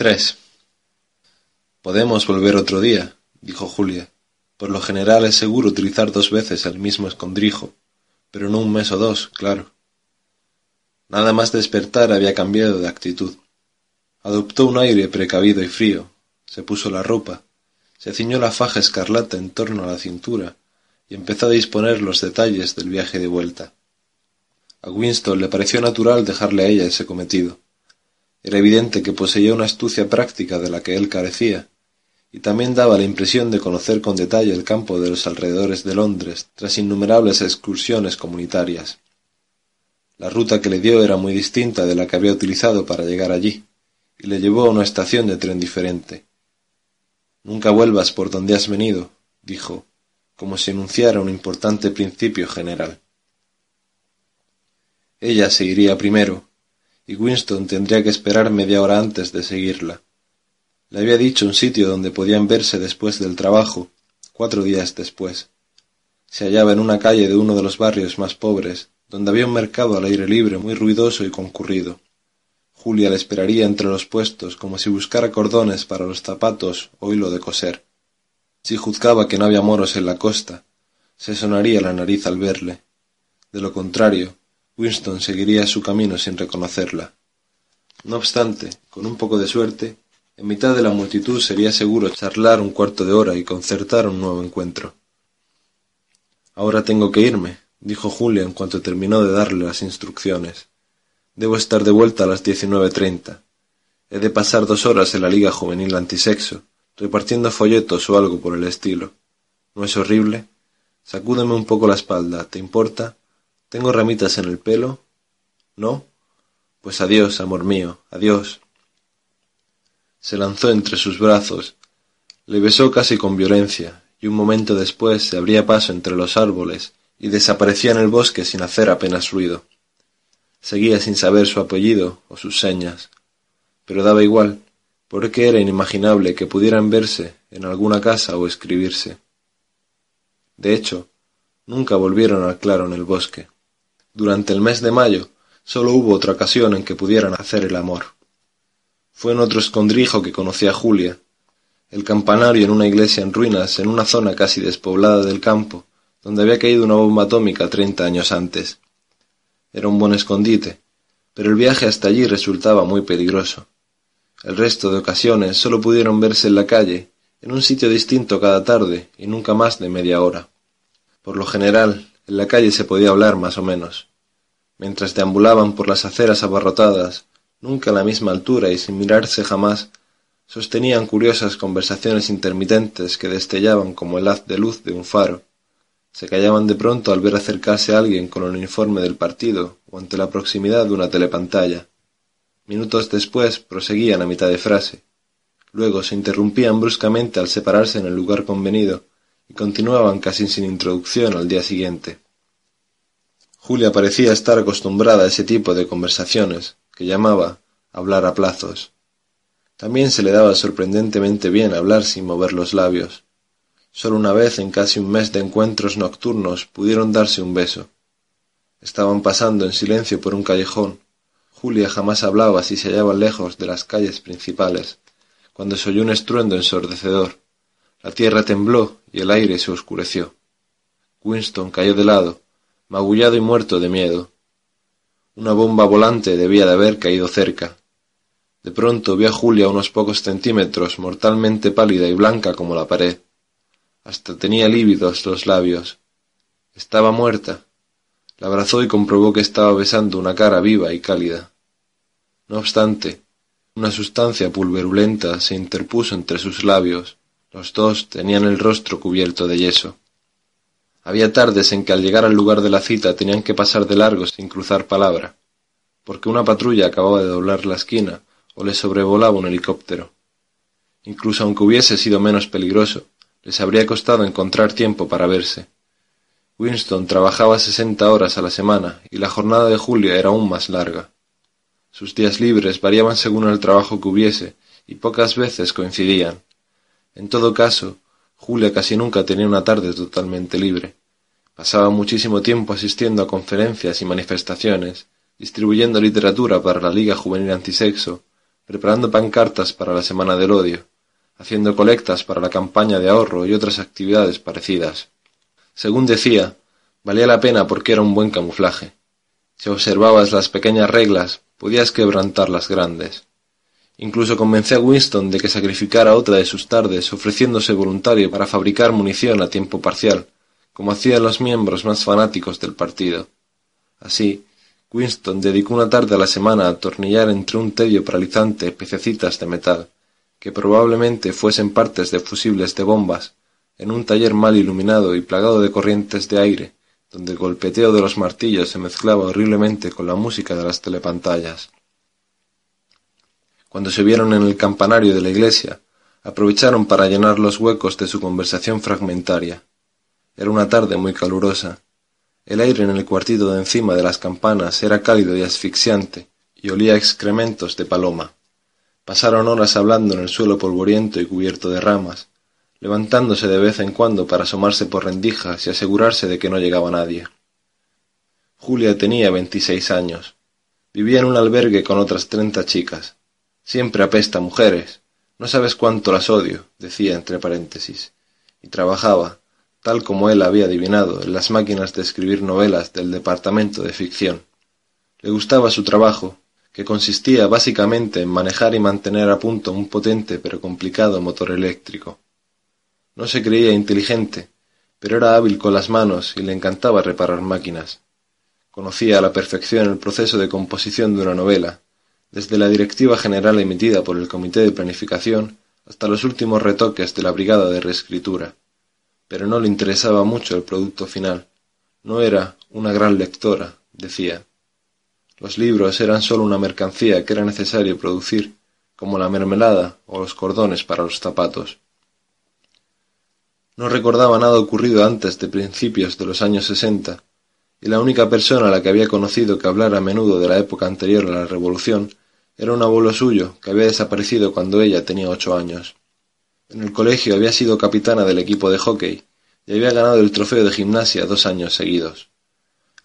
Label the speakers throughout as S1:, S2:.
S1: 3. Podemos volver otro día, dijo Julia. Por lo general es seguro utilizar dos veces el mismo escondrijo, pero no un mes o dos, claro. Nada más despertar había cambiado de actitud. Adoptó un aire precavido y frío, se puso la ropa, se ciñó la faja escarlata en torno a la cintura y empezó a disponer los detalles del viaje de vuelta. A Winston le pareció natural dejarle a ella ese cometido. Era evidente que poseía una astucia práctica de la que él carecía, y también daba la impresión de conocer con detalle el campo de los alrededores de Londres tras innumerables excursiones comunitarias. La ruta que le dio era muy distinta de la que había utilizado para llegar allí, y le llevó a una estación de tren diferente. Nunca vuelvas por donde has venido, dijo, como si enunciara un importante principio general. Ella se iría primero, y Winston tendría que esperar media hora antes de seguirla. Le había dicho un sitio donde podían verse después del trabajo, cuatro días después. Se hallaba en una calle de uno de los barrios más pobres, donde había un mercado al aire libre muy ruidoso y concurrido. Julia le esperaría entre los puestos como si buscara cordones para los zapatos o hilo de coser. Si juzgaba que no había moros en la costa, se sonaría la nariz al verle. De lo contrario, Winston seguiría su camino sin reconocerla. No obstante, con un poco de suerte, en mitad de la multitud sería seguro charlar un cuarto de hora y concertar un nuevo encuentro. Ahora tengo que irme, dijo Julia en cuanto terminó de darle las instrucciones. Debo estar de vuelta a las diecinueve treinta. He de pasar dos horas en la Liga Juvenil Antisexo, repartiendo folletos o algo por el estilo. ¿No es horrible? Sacúdeme un poco la espalda, ¿te importa? ¿Tengo ramitas en el pelo? ¿No? Pues adiós, amor mío, adiós. Se lanzó entre sus brazos, le besó casi con violencia, y un momento después se abría paso entre los árboles y desaparecía en el bosque sin hacer apenas ruido. Seguía sin saber su apellido o sus señas, pero daba igual, porque era inimaginable que pudieran verse en alguna casa o escribirse. De hecho, nunca volvieron al claro en el bosque. Durante el mes de mayo sólo hubo otra ocasión en que pudieran hacer el amor. Fue en otro escondrijo que conocí a Julia, el campanario en una iglesia en ruinas en una zona casi despoblada del campo, donde había caído una bomba atómica treinta años antes. Era un buen escondite, pero el viaje hasta allí resultaba muy peligroso. El resto de ocasiones sólo pudieron verse en la calle, en un sitio distinto cada tarde y nunca más de media hora. Por lo general, en la calle se podía hablar más o menos. Mientras deambulaban por las aceras abarrotadas, nunca a la misma altura y sin mirarse jamás, sostenían curiosas conversaciones intermitentes que destellaban como el haz de luz de un faro. Se callaban de pronto al ver acercarse a alguien con el uniforme del partido o ante la proximidad de una telepantalla. Minutos después proseguían a mitad de frase. Luego se interrumpían bruscamente al separarse en el lugar convenido y continuaban casi sin introducción al día siguiente. Julia parecía estar acostumbrada a ese tipo de conversaciones, que llamaba hablar a plazos. También se le daba sorprendentemente bien hablar sin mover los labios. Solo una vez en casi un mes de encuentros nocturnos pudieron darse un beso. Estaban pasando en silencio por un callejón. Julia jamás hablaba si se hallaban lejos de las calles principales, cuando se oyó un estruendo ensordecedor. La tierra tembló y el aire se oscureció. Winston cayó de lado, magullado y muerto de miedo. Una bomba volante debía de haber caído cerca. De pronto vio a Julia unos pocos centímetros, mortalmente pálida y blanca como la pared. Hasta tenía lívidos los labios. Estaba muerta. La abrazó y comprobó que estaba besando una cara viva y cálida. No obstante, una sustancia pulverulenta se interpuso entre sus labios los dos tenían el rostro cubierto de yeso. Había tardes en que al llegar al lugar de la cita tenían que pasar de largo sin cruzar palabra, porque una patrulla acababa de doblar la esquina o le sobrevolaba un helicóptero. Incluso aunque hubiese sido menos peligroso, les habría costado encontrar tiempo para verse. Winston trabajaba sesenta horas a la semana y la jornada de Julia era aún más larga. Sus días libres variaban según el trabajo que hubiese y pocas veces coincidían. En todo caso, Julia casi nunca tenía una tarde totalmente libre. Pasaba muchísimo tiempo asistiendo a conferencias y manifestaciones, distribuyendo literatura para la Liga Juvenil Antisexo, preparando pancartas para la Semana del Odio, haciendo colectas para la campaña de ahorro y otras actividades parecidas. Según decía, valía la pena porque era un buen camuflaje. Si observabas las pequeñas reglas, podías quebrantar las grandes. Incluso convencí a Winston de que sacrificara otra de sus tardes ofreciéndose voluntario para fabricar munición a tiempo parcial, como hacían los miembros más fanáticos del partido. Así, Winston dedicó una tarde a la semana a atornillar entre un tedio paralizante pececitas de metal, que probablemente fuesen partes de fusibles de bombas, en un taller mal iluminado y plagado de corrientes de aire, donde el golpeteo de los martillos se mezclaba horriblemente con la música de las telepantallas. Cuando se vieron en el campanario de la iglesia, aprovecharon para llenar los huecos de su conversación fragmentaria. Era una tarde muy calurosa. El aire en el cuartito de encima de las campanas era cálido y asfixiante, y olía a excrementos de paloma. Pasaron horas hablando en el suelo polvoriento y cubierto de ramas, levantándose de vez en cuando para asomarse por rendijas y asegurarse de que no llegaba nadie. Julia tenía veintiséis años. Vivía en un albergue con otras treinta chicas. Siempre apesta mujeres. No sabes cuánto las odio, decía entre paréntesis. Y trabajaba, tal como él había adivinado, en las máquinas de escribir novelas del departamento de ficción. Le gustaba su trabajo, que consistía básicamente en manejar y mantener a punto un potente pero complicado motor eléctrico. No se creía inteligente, pero era hábil con las manos y le encantaba reparar máquinas. Conocía a la perfección el proceso de composición de una novela, desde la directiva general emitida por el Comité de Planificación hasta los últimos retoques de la Brigada de Reescritura. Pero no le interesaba mucho el producto final. No era una gran lectora, decía. Los libros eran sólo una mercancía que era necesario producir, como la mermelada o los cordones para los zapatos. No recordaba nada ocurrido antes de principios de los años sesenta, y la única persona a la que había conocido que hablara a menudo de la época anterior a la Revolución era un abuelo suyo que había desaparecido cuando ella tenía ocho años. En el colegio había sido capitana del equipo de hockey y había ganado el trofeo de gimnasia dos años seguidos.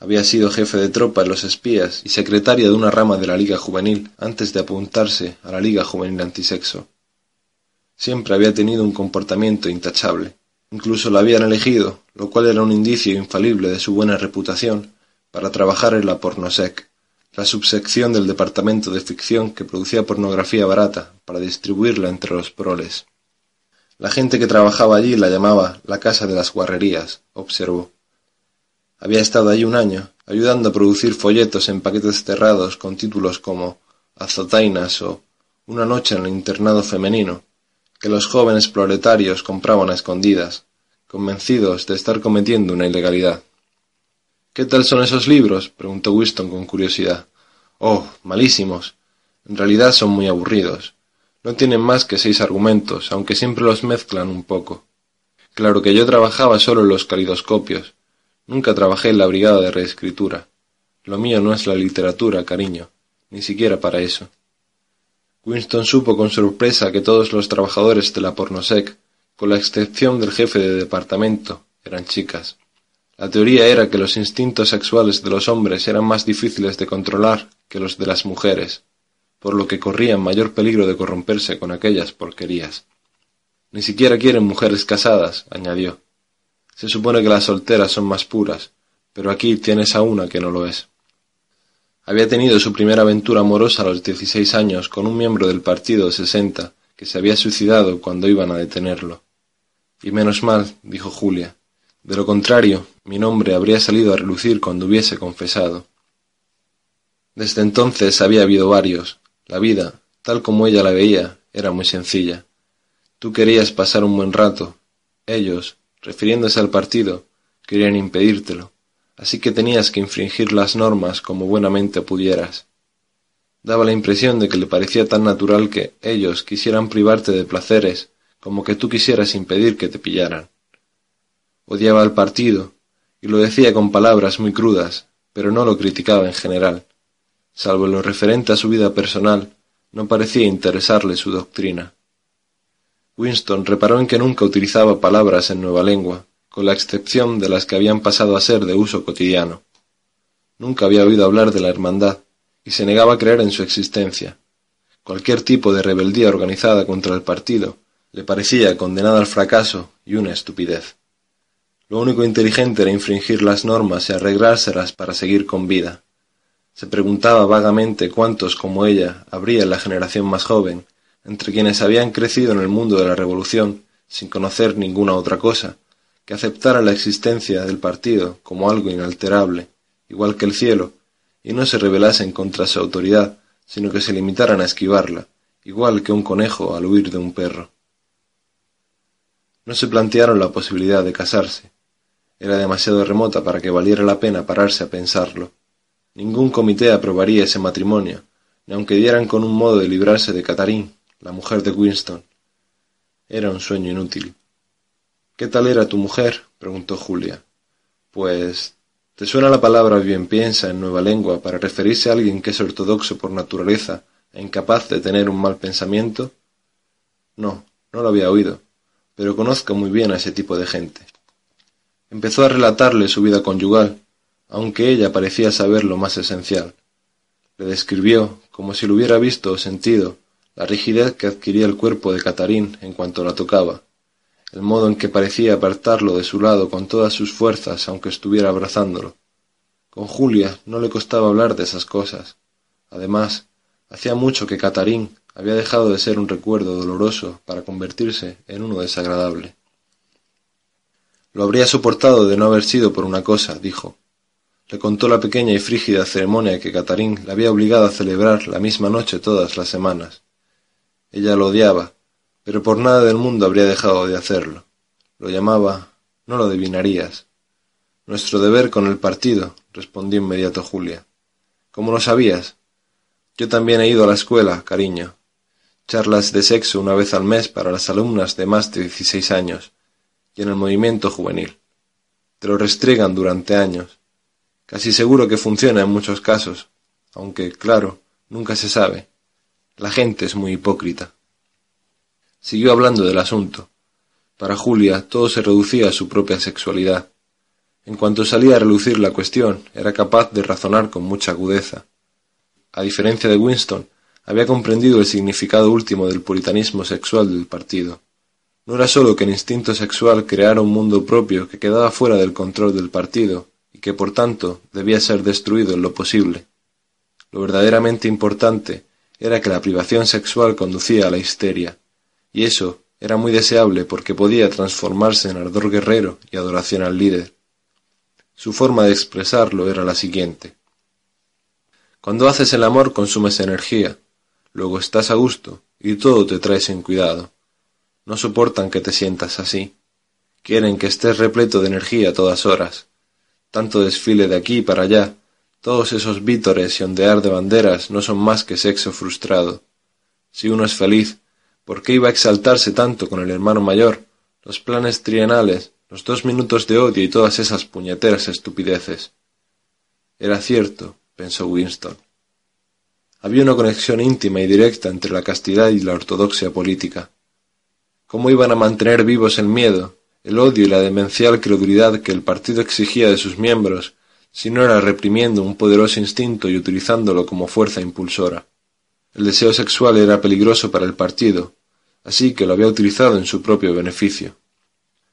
S1: Había sido jefe de tropa en los espías y secretaria de una rama de la Liga Juvenil antes de apuntarse a la Liga Juvenil Antisexo. Siempre había tenido un comportamiento intachable Incluso la habían elegido, lo cual era un indicio infalible de su buena reputación, para trabajar en la Pornosec, la subsección del departamento de ficción que producía pornografía barata para distribuirla entre los proles. La gente que trabajaba allí la llamaba la casa de las guarrerías, observó. Había estado allí un año, ayudando a producir folletos en paquetes cerrados con títulos como Azotainas o Una noche en el internado femenino, que los jóvenes proletarios compraban a escondidas, convencidos de estar cometiendo una ilegalidad. ¿Qué tal son esos libros? preguntó Winston con curiosidad. Oh, malísimos. En realidad son muy aburridos. No tienen más que seis argumentos, aunque siempre los mezclan un poco. Claro que yo trabajaba solo en los calidoscopios. Nunca trabajé en la brigada de reescritura. Lo mío no es la literatura, cariño, ni siquiera para eso. Winston supo con sorpresa que todos los trabajadores de la Pornosec, con la excepción del jefe de departamento, eran chicas. La teoría era que los instintos sexuales de los hombres eran más difíciles de controlar que los de las mujeres, por lo que corrían mayor peligro de corromperse con aquellas porquerías. Ni siquiera quieren mujeres casadas, añadió. Se supone que las solteras son más puras, pero aquí tienes a una que no lo es. Había tenido su primera aventura amorosa a los dieciséis años con un miembro del Partido Sesenta, que se había suicidado cuando iban a detenerlo. Y menos mal, dijo Julia. De lo contrario, mi nombre habría salido a relucir cuando hubiese confesado. Desde entonces había habido varios. La vida, tal como ella la veía, era muy sencilla. Tú querías pasar un buen rato. Ellos, refiriéndose al partido, querían impedírtelo así que tenías que infringir las normas como buenamente pudieras. Daba la impresión de que le parecía tan natural que ellos quisieran privarte de placeres como que tú quisieras impedir que te pillaran. Odiaba al partido, y lo decía con palabras muy crudas, pero no lo criticaba en general. Salvo en lo referente a su vida personal, no parecía interesarle su doctrina. Winston reparó en que nunca utilizaba palabras en nueva lengua, con la excepción de las que habían pasado a ser de uso cotidiano. Nunca había oído hablar de la hermandad, y se negaba a creer en su existencia. Cualquier tipo de rebeldía organizada contra el partido le parecía condenada al fracaso y una estupidez. Lo único inteligente era infringir las normas y arreglárselas para seguir con vida. Se preguntaba vagamente cuántos como ella habría en la generación más joven, entre quienes habían crecido en el mundo de la revolución sin conocer ninguna otra cosa, que aceptaran la existencia del partido como algo inalterable, igual que el cielo, y no se rebelasen contra su autoridad, sino que se limitaran a esquivarla, igual que un conejo al huir de un perro. No se plantearon la posibilidad de casarse. Era demasiado remota para que valiera la pena pararse a pensarlo. Ningún comité aprobaría ese matrimonio, ni aunque dieran con un modo de librarse de Catarín, la mujer de Winston. Era un sueño inútil. ¿Qué tal era tu mujer? preguntó Julia. Pues. ¿Te suena la palabra bien piensa en nueva lengua para referirse a alguien que es ortodoxo por naturaleza e incapaz de tener un mal pensamiento? No, no lo había oído pero conozco muy bien a ese tipo de gente. Empezó a relatarle su vida conyugal, aunque ella parecía saber lo más esencial. Le describió, como si lo hubiera visto o sentido, la rigidez que adquiría el cuerpo de Catarín en cuanto la tocaba, el modo en que parecía apartarlo de su lado con todas sus fuerzas aunque estuviera abrazándolo. Con Julia no le costaba hablar de esas cosas. Además, hacía mucho que Catarín había dejado de ser un recuerdo doloroso para convertirse en uno desagradable. Lo habría soportado de no haber sido por una cosa, dijo. Le contó la pequeña y frígida ceremonia que Catarín le había obligado a celebrar la misma noche todas las semanas. Ella lo odiaba, pero por nada del mundo habría dejado de hacerlo. Lo llamaba no lo adivinarías. Nuestro deber con el partido, respondió inmediato Julia. ¿Cómo lo sabías? Yo también he ido a la escuela, cariño, charlas de sexo una vez al mes para las alumnas de más de dieciséis años, y en el movimiento juvenil. Te lo restregan durante años. Casi seguro que funciona en muchos casos, aunque, claro, nunca se sabe. La gente es muy hipócrita. Siguió hablando del asunto. Para Julia todo se reducía a su propia sexualidad. En cuanto salía a relucir la cuestión, era capaz de razonar con mucha agudeza. A diferencia de Winston, había comprendido el significado último del puritanismo sexual del partido. No era sólo que el instinto sexual creara un mundo propio que quedaba fuera del control del partido y que por tanto debía ser destruido en lo posible. Lo verdaderamente importante era que la privación sexual conducía a la histeria, y eso era muy deseable porque podía transformarse en ardor guerrero y adoración al líder. Su forma de expresarlo era la siguiente. Cuando haces el amor consumes energía, luego estás a gusto y todo te trae sin cuidado. No soportan que te sientas así. Quieren que estés repleto de energía a todas horas. Tanto desfile de aquí para allá, todos esos vítores y ondear de banderas no son más que sexo frustrado. Si uno es feliz, ¿por qué iba a exaltarse tanto con el hermano mayor, los planes trienales, los dos minutos de odio y todas esas puñeteras estupideces? Era cierto, pensó Winston. Había una conexión íntima y directa entre la castidad y la ortodoxia política. ¿Cómo iban a mantener vivos el miedo, el odio y la demencial credulidad que el partido exigía de sus miembros, si no era reprimiendo un poderoso instinto y utilizándolo como fuerza impulsora? El deseo sexual era peligroso para el partido, así que lo había utilizado en su propio beneficio.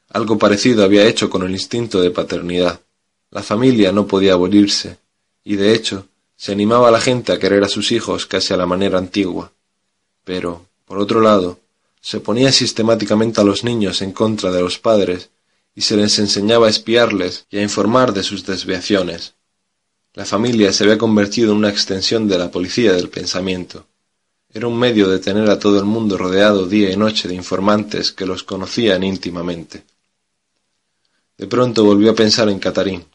S1: Algo parecido había hecho con el instinto de paternidad. La familia no podía abolirse, y de hecho, se animaba la gente a querer a sus hijos casi a la manera antigua. Pero, por otro lado, se ponía sistemáticamente a los niños en contra de los padres y se les enseñaba a espiarles y a informar de sus desviaciones. La familia se había convertido en una extensión de la policía del pensamiento. Era un medio de tener a todo el mundo rodeado día y noche de informantes que los conocían íntimamente. De pronto volvió a pensar en Catarín.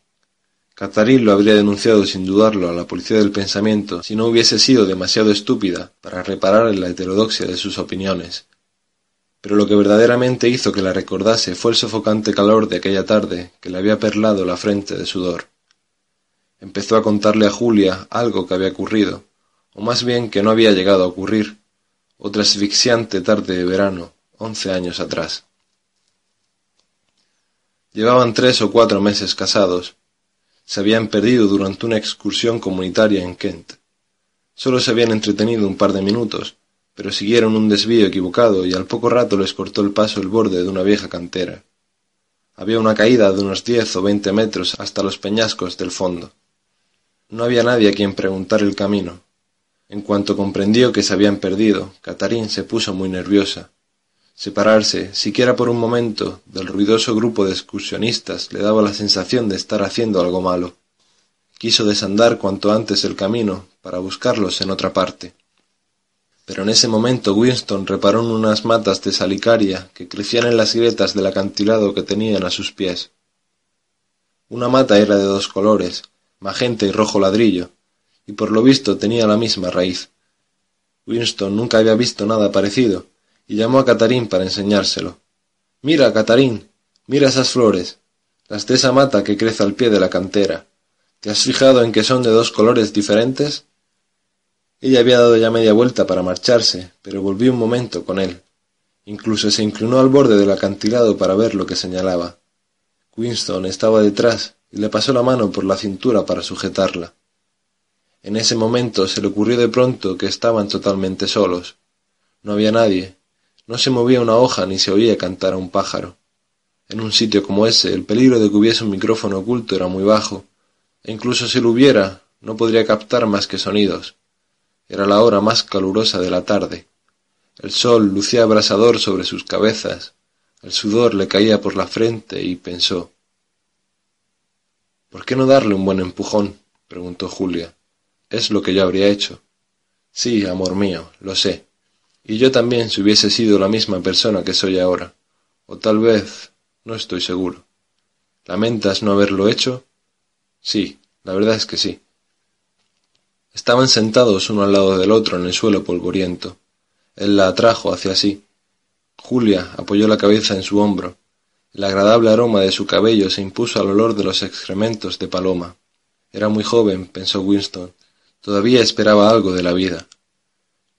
S1: Catherine lo habría denunciado sin dudarlo a la policía del pensamiento si no hubiese sido demasiado estúpida para reparar en la heterodoxia de sus opiniones. Pero lo que verdaderamente hizo que la recordase fue el sofocante calor de aquella tarde que le había perlado la frente de sudor. Empezó a contarle a Julia algo que había ocurrido, o más bien que no había llegado a ocurrir, otra asfixiante tarde de verano, once años atrás. Llevaban tres o cuatro meses casados, se habían perdido durante una excursión comunitaria en Kent. Solo se habían entretenido un par de minutos, pero siguieron un desvío equivocado y al poco rato les cortó el paso el borde de una vieja cantera. Había una caída de unos diez o veinte metros hasta los peñascos del fondo. No había nadie a quien preguntar el camino. En cuanto comprendió que se habían perdido, Catarín se puso muy nerviosa. Separarse, siquiera por un momento, del ruidoso grupo de excursionistas le daba la sensación de estar haciendo algo malo. Quiso desandar cuanto antes el camino para buscarlos en otra parte. Pero en ese momento Winston reparó en unas matas de salicaria que crecían en las grietas del acantilado que tenían a sus pies. Una mata era de dos colores, magenta y rojo ladrillo, y por lo visto tenía la misma raíz. Winston nunca había visto nada parecido, y llamó a Catarín para enseñárselo. Mira, Catarín, mira esas flores, las de esa mata que crece al pie de la cantera. ¿Te has fijado en que son de dos colores diferentes? Ella había dado ya media vuelta para marcharse, pero volvió un momento con él. Incluso se inclinó al borde del acantilado para ver lo que señalaba. Winston estaba detrás y le pasó la mano por la cintura para sujetarla. En ese momento se le ocurrió de pronto que estaban totalmente solos. No había nadie, no se movía una hoja ni se oía cantar a un pájaro. En un sitio como ese, el peligro de que hubiese un micrófono oculto era muy bajo, e incluso si lo hubiera, no podría captar más que sonidos. Era la hora más calurosa de la tarde. El sol lucía abrasador sobre sus cabezas, el sudor le caía por la frente y pensó ¿Por qué no darle un buen empujón? preguntó Julia. Es lo que yo habría hecho. Sí, amor mío, lo sé. Y yo también si hubiese sido la misma persona que soy ahora. O tal vez, no estoy seguro. ¿Lamentas no haberlo hecho? Sí, la verdad es que sí. Estaban sentados uno al lado del otro en el suelo polvoriento. Él la atrajo hacia sí. Julia apoyó la cabeza en su hombro. El agradable aroma de su cabello se impuso al olor de los excrementos de Paloma. Era muy joven, pensó Winston. Todavía esperaba algo de la vida.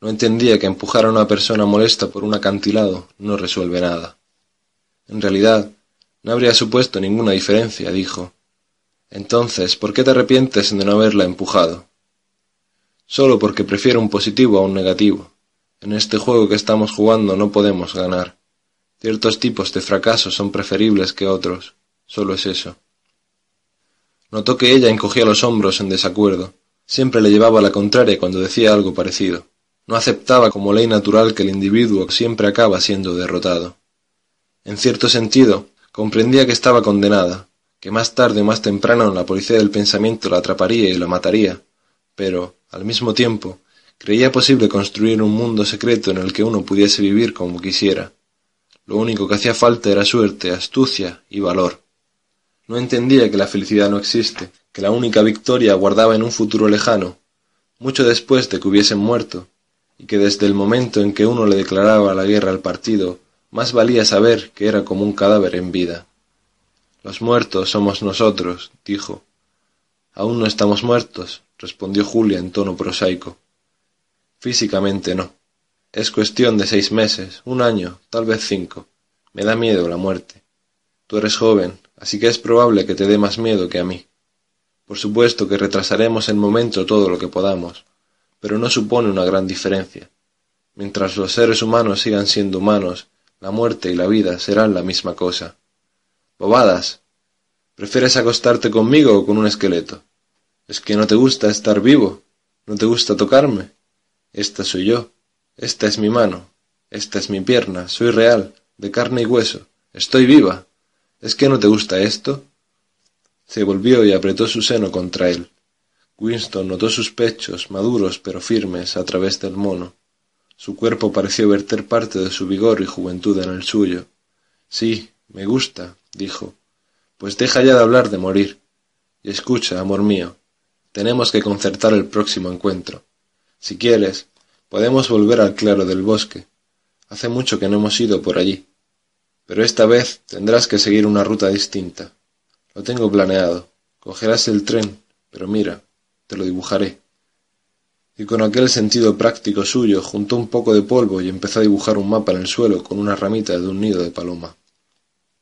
S1: No entendía que empujar a una persona molesta por un acantilado no resuelve nada. En realidad, no habría supuesto ninguna diferencia, dijo. Entonces, ¿por qué te arrepientes de no haberla empujado? Solo porque prefiero un positivo a un negativo. En este juego que estamos jugando no podemos ganar. Ciertos tipos de fracaso son preferibles que otros. Solo es eso. Notó que ella encogía los hombros en desacuerdo. Siempre le llevaba la contraria cuando decía algo parecido. No aceptaba como ley natural que el individuo siempre acaba siendo derrotado. En cierto sentido, comprendía que estaba condenada, que más tarde o más temprano la policía del pensamiento la atraparía y la mataría, pero, al mismo tiempo, creía posible construir un mundo secreto en el que uno pudiese vivir como quisiera. Lo único que hacía falta era suerte, astucia y valor. No entendía que la felicidad no existe, que la única victoria guardaba en un futuro lejano, mucho después de que hubiesen muerto, y que desde el momento en que uno le declaraba la guerra al partido, más valía saber que era como un cadáver en vida. Los muertos somos nosotros, dijo. Aún no estamos muertos, respondió Julia en tono prosaico. Físicamente no. Es cuestión de seis meses, un año, tal vez cinco. Me da miedo la muerte. Tú eres joven, así que es probable que te dé más miedo que a mí. Por supuesto que retrasaremos el momento todo lo que podamos, pero no supone una gran diferencia. Mientras los seres humanos sigan siendo humanos, la muerte y la vida serán la misma cosa. Bobadas. ¿Prefieres acostarte conmigo o con un esqueleto? ¿Es que no te gusta estar vivo? ¿No te gusta tocarme? Esta soy yo. Esta es mi mano. Esta es mi pierna. Soy real, de carne y hueso. Estoy viva. ¿Es que no te gusta esto? Se volvió y apretó su seno contra él. Winston notó sus pechos, maduros pero firmes, a través del mono. Su cuerpo pareció verter parte de su vigor y juventud en el suyo. Sí, me gusta, dijo. Pues deja ya de hablar de morir. Y escucha, amor mío, tenemos que concertar el próximo encuentro. Si quieres, podemos volver al claro del bosque. Hace mucho que no hemos ido por allí. Pero esta vez tendrás que seguir una ruta distinta. Lo tengo planeado. Cogerás el tren, pero mira, te lo dibujaré. Y con aquel sentido práctico suyo juntó un poco de polvo y empezó a dibujar un mapa en el suelo con una ramita de un nido de paloma.